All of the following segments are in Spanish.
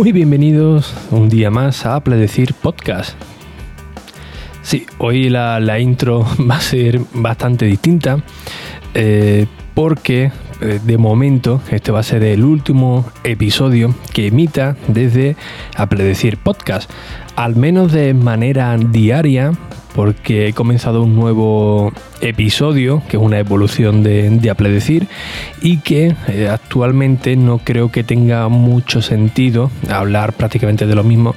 Muy bienvenidos un día más a Apple Decir Podcast. Sí, hoy la, intro va a ser bastante distinta eh, porque eh, de momento este va a ser el último episodio que emita desde Apple Decir Podcast, al menos de manera diaria porque he comenzado un nuevo episodio, que es una evolución de, de Apple Decir, y que eh, actualmente no creo que tenga mucho sentido hablar prácticamente de lo mismo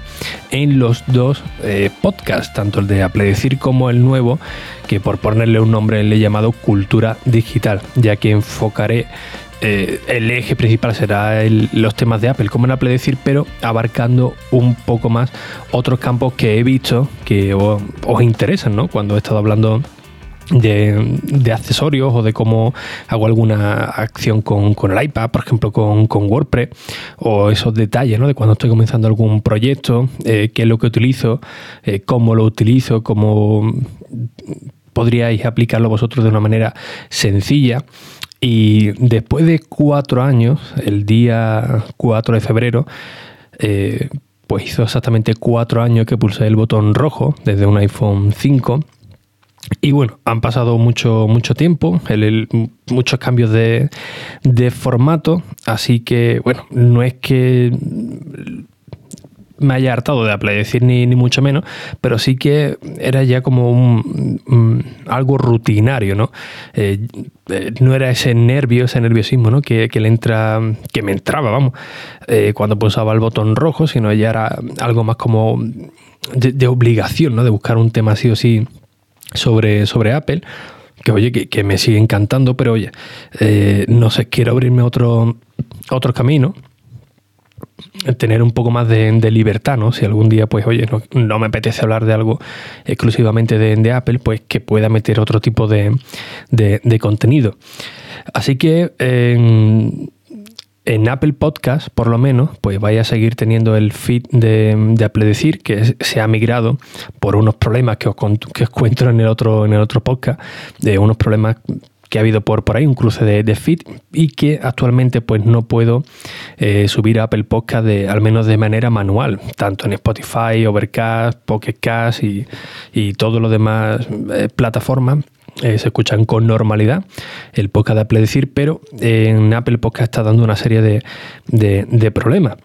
en los dos eh, podcasts, tanto el de Apple Decir como el nuevo, que por ponerle un nombre le he llamado Cultura Digital, ya que enfocaré eh, el eje principal será los temas de Apple, como en Apple decir, pero abarcando un poco más otros campos que he visto que os, interesan, ¿no? Cuando he estado hablando de, accesorios o de cómo hago alguna acción con, el iPad, por ejemplo, con, WordPress, o esos detalles, ¿no? De cuando estoy comenzando algún proyecto, eh, qué es lo que utilizo, eh, cómo lo utilizo, cómo podríais aplicarlo vosotros de una manera sencilla. Y después de cuatro años, el día 4 de febrero, eh, pues hizo exactamente cuatro años que pulsé el botón rojo desde un iPhone 5. Y bueno, han pasado mucho, mucho tiempo, muchos cambios de, de formato, así que bueno, no es que me haya hartado de Apple, decir ni, ni, mucho menos, pero sí que era ya como un, algo rutinario, ¿no? Eh, eh, no era ese nervio, ese nerviosismo, ¿no? Que, le entra, que me entraba, vamos, eh, cuando pulsaba el botón rojo, sino ya era algo más como de, obligación, ¿no? De buscar un tema así o sí sobre, sobre Apple que oye, que, me sigue encantando, pero oye, no sé, quiero abrirme otro, otro camino tener un poco más de, libertad, ¿no? Si algún día, pues, oye, no, me apetece hablar de algo exclusivamente de, Apple, pues que pueda meter otro tipo de, contenido. Así que en, Apple Podcast, por lo menos, pues vaya a seguir teniendo el feed de, Apple Decir, que se ha migrado por unos problemas que os, que os cuento en el otro, en el otro podcast, de unos problemas que ha habido por, por ahí, un cruce de, de feed y que actualmente pues no puedo eh, subir a Apple Podcast de, al menos de manera manual, tanto en Spotify, Overcast, Pocket Cast y, y todo lo demás eh, plataformas. Eh, se escuchan con normalidad el podcast de Apple decir, pero en Apple Podcast está dando una serie de, de problemas.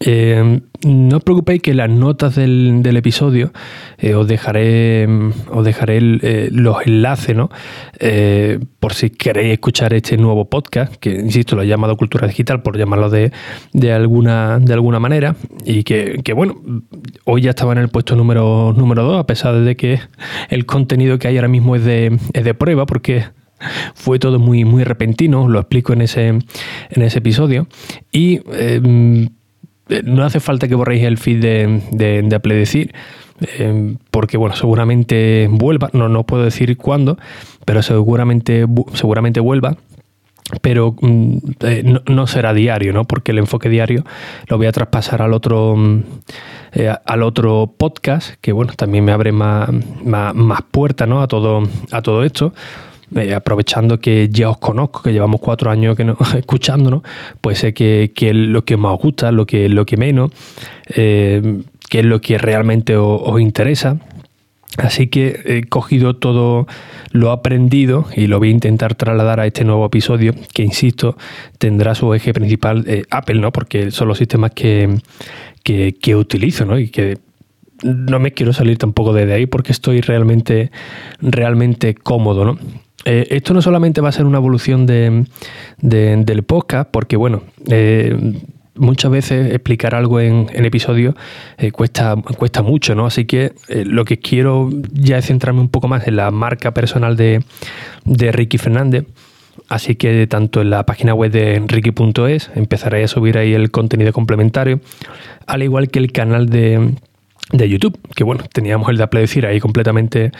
Eh, no os preocupéis que las notas del, episodio eh, os dejaré, os dejaré eh, los enlaces, ¿no? por si queréis escuchar este nuevo podcast, que insisto, lo he llamado Cultura Digital, por llamarlo de, alguna, de alguna manera, y que, bueno, hoy ya estaba en el puesto número, número 2, a pesar de que el contenido que hay ahora mismo es de, es de prueba, porque fue todo muy, muy repentino, lo explico en ese, en ese episodio. Y eh, no hace falta que borréis el feed de, de, Decir, eh, porque bueno, seguramente vuelva, no, no puedo decir cuándo, pero seguramente, seguramente vuelva. Pero mm, eh, no, será diario, ¿no? Porque el enfoque diario lo voy a traspasar al otro, mm, al otro podcast, que bueno, también me abre más, más, más puertas ¿no? a, todo, a todo esto. Eh, aprovechando que ya os conozco, que llevamos cuatro años que no, escuchándonos, pues sé que, que, es lo que más os gusta, lo que, lo que menos, eh, qué es lo que realmente os, interesa. Así que he cogido todo lo aprendido y lo voy a intentar trasladar a este nuevo episodio, que insisto, tendrá su eje principal eh, Apple, ¿no? Porque son los sistemas que, que, utilizo, ¿no? Y que no me quiero salir tampoco de ahí porque estoy realmente, realmente cómodo, ¿no? Eh, esto no solamente va a ser una evolución de, del podcast, porque bueno, eh, muchas veces explicar algo en, en episodio eh, cuesta, cuesta mucho, ¿no? Así que lo que quiero ya es centrarme un poco más en la marca personal de, de Ricky Fernández. Así que tanto en la página web de ricky.es empezaré a subir ahí el contenido complementario, al igual que el canal de, de YouTube, que bueno, teníamos el de Apple Decir ahí completamente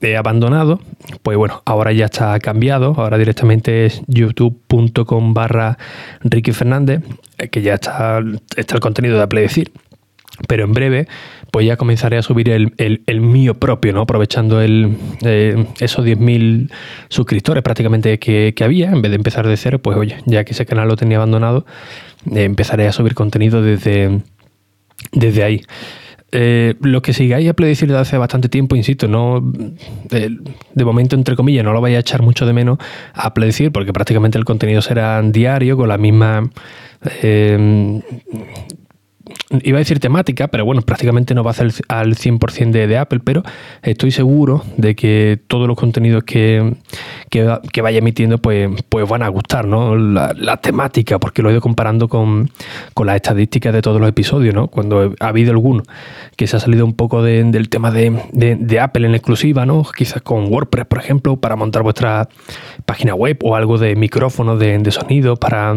eh, abandonado, pues bueno, ahora ya está cambiado, ahora directamente es youtube.com barra Ricky Fernández, eh, que ya está, está el contenido de Apple Decir, pero en breve pues ya comenzaré a subir el, mío propio, ¿no? Aprovechando el, eh, esos 10.000 suscriptores prácticamente que, que, había, en vez de empezar de cero, pues oye, ya que ese canal lo tenía abandonado, empezaré a subir contenido desde, desde ahí. Eh, los que sigáis a Play desde hace bastante tiempo, insisto, no de, momento, entre comillas, no lo vais a echar mucho de menos a Play porque prácticamente el contenido será diario, con la misma eh, iba a decir temática, pero bueno, prácticamente no va a ser al 100% de, de, Apple, pero estoy seguro de que todos los contenidos que, que, vaya emitiendo pues, pues van a gustar, ¿no? La, temática, porque lo he ido comparando con, las estadísticas de todos los episodios, ¿no? Cuando ha habido alguno que se ha salido un poco del tema de, Apple en exclusiva, ¿no? Quizás con WordPress, por ejemplo, para montar vuestra página web o algo de micrófono, de, de sonido, para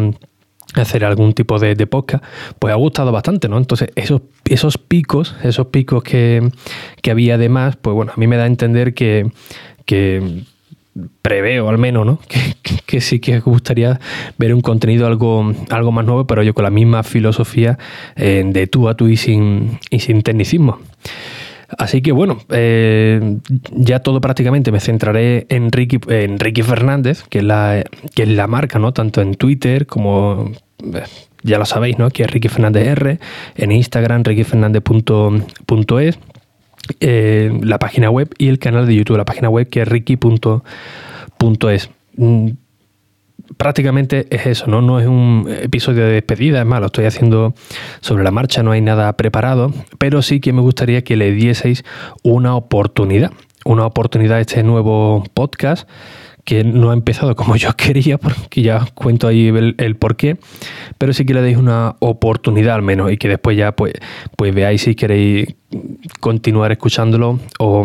hacer algún tipo de, podcast, pues ha gustado bastante, ¿no? Entonces, esos, esos picos, esos picos que, que había además, pues bueno, a mí me da a entender que, que preveo al menos, ¿no? Que, sí que gustaría ver un contenido algo, algo más nuevo, pero yo con la misma filosofía eh, de tú a tú y sin, y sin tecnicismo. Así que bueno, eh, ya todo prácticamente me centraré en Ricky, en Ricky Fernández, que es, la, que es la marca, ¿no? Tanto en Twitter como eh, ya lo sabéis, ¿no? Que es Ricky Fernández R, en Instagram, rickyfernández.es, eh, la página web y el canal de YouTube, la página web que es ricky.es prácticamente es eso, ¿no? No es un episodio de despedida, es más, lo estoy haciendo sobre la marcha, no hay nada preparado, pero sí que me gustaría que le dieseis una oportunidad, una oportunidad a este nuevo podcast que no ha empezado como yo quería, porque ya cuento ahí el, el por qué, pero sí que le deis una oportunidad al menos y que después ya pues, pues veáis si queréis continuar escuchándolo o,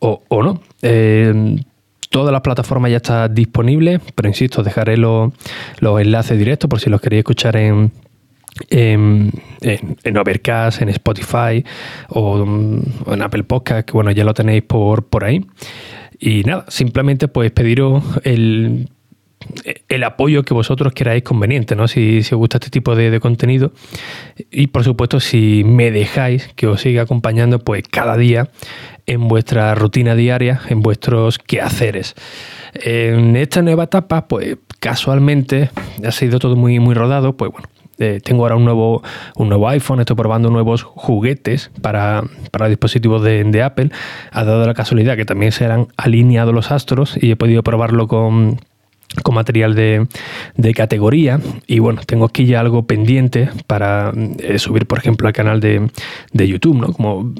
o, no. Eh, Todas las plataformas ya están disponibles, pero insisto, dejaré los, enlaces directos por si los queréis escuchar en, en, en, Overcast, en Spotify o, en Apple Podcast, que bueno, ya lo tenéis por, por ahí. Y nada, simplemente pues pediros el, el apoyo que vosotros queráis conveniente, ¿no? Si, os gusta este tipo de, contenido. Y por supuesto, si me dejáis que os siga acompañando, pues cada día en vuestra rutina diaria, en vuestros quehaceres. En esta nueva etapa, pues casualmente ha sido todo muy, muy rodado, pues bueno, eh, tengo ahora un nuevo, un nuevo iPhone, estoy probando nuevos juguetes para, para dispositivos de, Apple. Ha dado la casualidad que también se han alineado los astros y he podido probarlo con, con material de, de, categoría y bueno, tengo aquí ya algo pendiente para eh, subir por ejemplo al canal de, de YouTube, ¿no? Como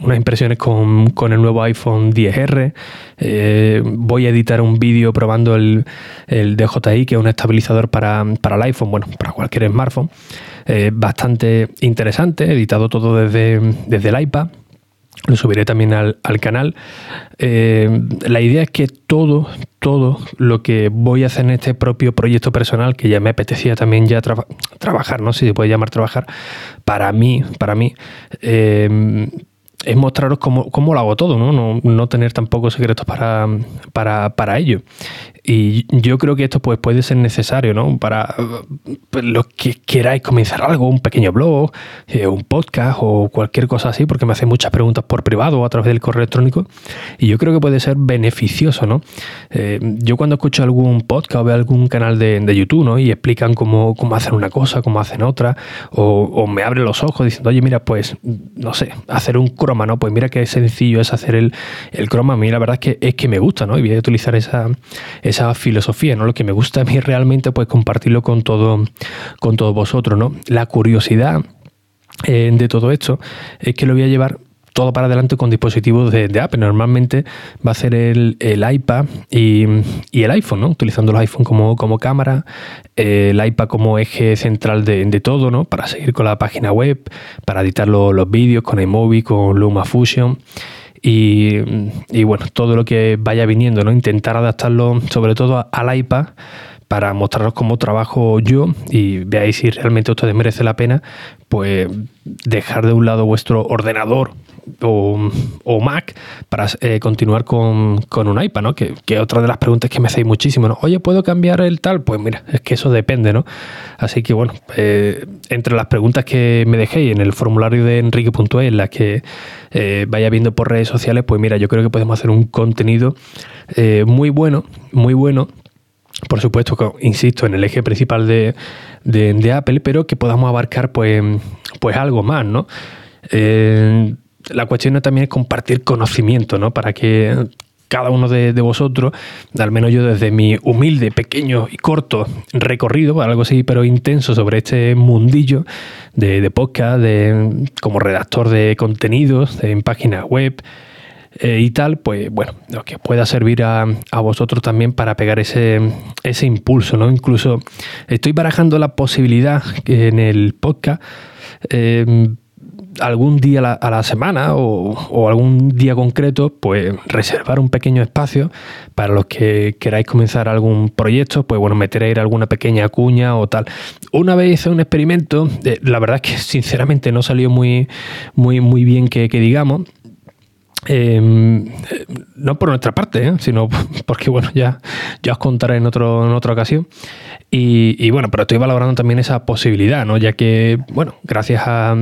unas impresiones con, el nuevo iPhone 10R. Eh, voy a editar un vídeo probando el, DJI, que es un estabilizador para, el iPhone, bueno, para cualquier smartphone. Eh, bastante interesante, editado todo desde, desde el iPad. Lo subiré también al, canal. Eh, la idea es que todo, todo lo que voy a hacer en este propio proyecto personal, que ya me apetecía también ya trabajar, no si se puede llamar trabajar, para mí, para mí, es mostraros cómo, cómo, lo hago todo, ¿no? ¿no? No, tener tampoco secretos para, para, para ello. Y yo creo que esto pues, puede ser necesario, ¿no? Para pues, los que queráis comenzar algo, un pequeño blog, eh, un podcast o cualquier cosa así, porque me hacen muchas preguntas por privado o a través del correo electrónico. Y yo creo que puede ser beneficioso, ¿no? Eh, yo cuando escucho algún podcast o veo algún canal de, de YouTube, ¿no? Y explican cómo, cómo hacen una cosa, cómo hacen otra, o, me abren los ojos diciendo, oye, mira, pues, no sé, hacer un Pues mira qué sencillo es hacer el, el croma. A mí la verdad es que, es que me gusta, ¿no? Y voy a utilizar esa esa filosofía, ¿no? Lo que me gusta a mí realmente, pues compartirlo con todo, con todos vosotros, ¿no? La curiosidad eh, de todo esto es que lo voy a llevar todo para adelante con dispositivos de, Apple. Normalmente va a ser el, iPad y, el iPhone, ¿no? Utilizando el iPhone como, como cámara, el iPad como eje central de, todo, ¿no? Para seguir con la página web, para editar los vídeos con iMovie, con LumaFusion. Y, bueno, todo lo que vaya viniendo, ¿no? Intentar adaptarlo sobre todo al iPad para mostraros cómo trabajo yo y veáis si realmente ustedes merece la pena, pues dejar de un lado vuestro ordenador o, Mac para eh, continuar con, un iPad, ¿no? Que, que, otra de las preguntas que me hacéis muchísimo, ¿no? Oye, ¿puedo cambiar el tal? Pues mira, es que eso depende, ¿no? Así que bueno, eh, entre las preguntas que me dejéis en el formulario de enrique.es, las que eh, vaya viendo por redes sociales, pues mira, yo creo que podemos hacer un contenido muy bueno, muy bueno por supuesto, insisto, en el eje principal de, Apple, pero que podamos abarcar pues, pues algo más, ¿no? Eh, la cuestión también es compartir conocimiento, ¿no? Para que cada uno de, vosotros, al menos yo desde mi humilde, pequeño y corto recorrido, algo así, pero intenso sobre este mundillo de, podcast, de, como redactor de contenidos en páginas web, eh, y tal, pues bueno, lo que pueda servir a, vosotros también para pegar ese, ese impulso, ¿no? Incluso estoy barajando la posibilidad en el podcast eh, algún día a la, semana o, algún día concreto, pues reservar un pequeño espacio para los que queráis comenzar algún proyecto, pues bueno, meter ahí alguna pequeña cuña o tal. Una vez hice un experimento, eh, la verdad es que sinceramente no salió muy, muy, muy bien que digamos. Em, no por nuestra parte, ¿eh? sino porque bueno, ya, ya os contaré en, otro, en otra ocasión. Y, bueno, pero estoy valorando también esa posibilidad, ¿no? Ya que, bueno, gracias a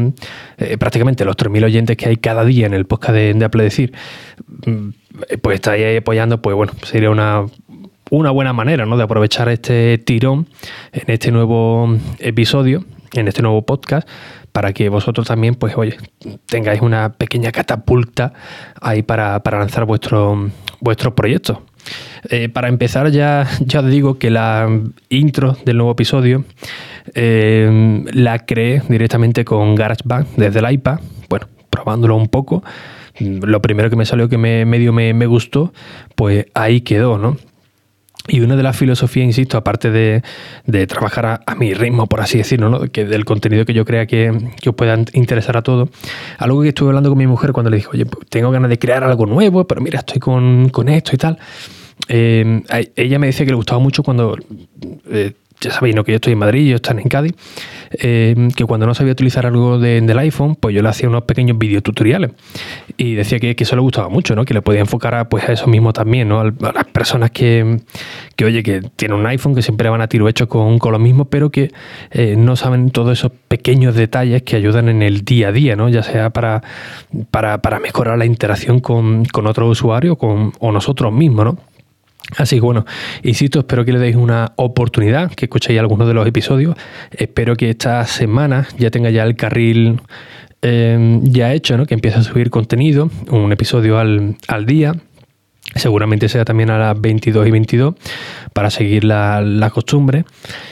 eh, prácticamente los 3.000 oyentes que hay cada día en el podcast de, Decir, mm, pues estáis ahí apoyando, pues bueno, sería una, una buena manera, ¿no? De aprovechar este tirón en este nuevo episodio, en este nuevo podcast para que vosotros también, pues oye, tengáis una pequeña catapulta ahí para, lanzar vuestro, vuestros proyectos. Eh, para empezar, ya, ya os digo que la intro del nuevo episodio eh, la creé directamente con GarageBand desde el iPad. Bueno, probándolo un poco. Lo primero que me salió que me, medio me, me gustó, pues ahí quedó, ¿no? Y una de las filosofías, insisto, aparte de, trabajar a, mi ritmo, por así decirlo, ¿no? que del contenido que yo crea que, os pueda interesar a todos, algo que estuve hablando con mi mujer cuando le dije, oye, pues tengo ganas de crear algo nuevo, pero mira, estoy con, esto y tal. Eh, ella me decía que le gustaba mucho cuando eh, ya sabéis, ¿no? que yo estoy en Madrid, yo están en Cádiz, eh, que cuando no sabía utilizar algo del iPhone, pues yo le hacía unos pequeños videotutoriales. Y decía que, eso le gustaba mucho, ¿no? Que le podía enfocar a, pues, a eso mismo también, ¿no? A, las personas que, oye, que tienen un iPhone, que siempre van a tiro hecho con, con lo mismo, pero que eh, no saben todos esos pequeños detalles que ayudan en el día a día, ¿no? Ya sea para, para, mejorar la interacción con, con otros usuarios con, o nosotros mismos, ¿no? Así que bueno, insisto, espero que le deis una oportunidad, que escuchéis algunos de los episodios. Espero que esta semana ya tenga ya el carril eh, ya hecho, ¿no? que empiece a subir contenido, un episodio al, al día. Seguramente sea también a las 22 y 22 para seguir la, costumbre.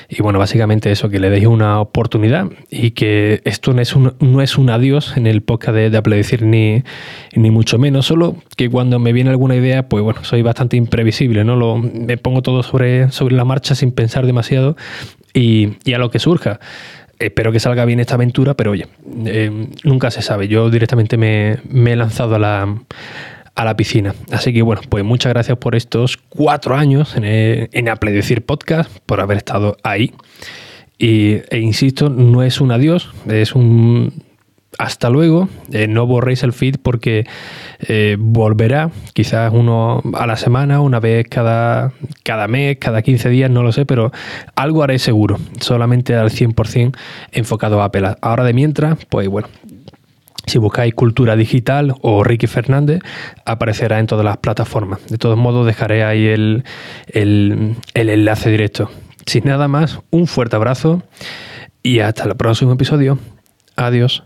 Y bueno, básicamente eso, que le deis una oportunidad y que esto no es un, no es un adiós en el podcast de, de Apple Decir ni, ni mucho menos, solo que cuando me viene alguna idea, pues bueno, soy bastante imprevisible, ¿no? Lo, me pongo todo sobre, sobre la marcha sin pensar demasiado y, y a lo que surja espero que salga bien esta aventura, pero oye, eh, nunca se sabe. Yo directamente me, me, he lanzado a la, a la piscina. Así que bueno, pues muchas gracias por estos cuatro años en, en Apple Decir Podcast, por haber estado ahí. Y, e insisto, no es un adiós, es un hasta luego. Eh, no borréis el feed porque eh, volverá, quizás uno a la semana, una vez cada, cada mes, cada 15 días, no lo sé, pero algo haré seguro, solamente al 100% enfocado a Apple. Ahora de mientras, pues bueno, si buscáis Cultura Digital o Ricky Fernández, aparecerá en todas las plataformas. De todos modos, dejaré ahí el, el, enlace directo. Sin nada más, un fuerte abrazo y hasta el próximo episodio. Adiós.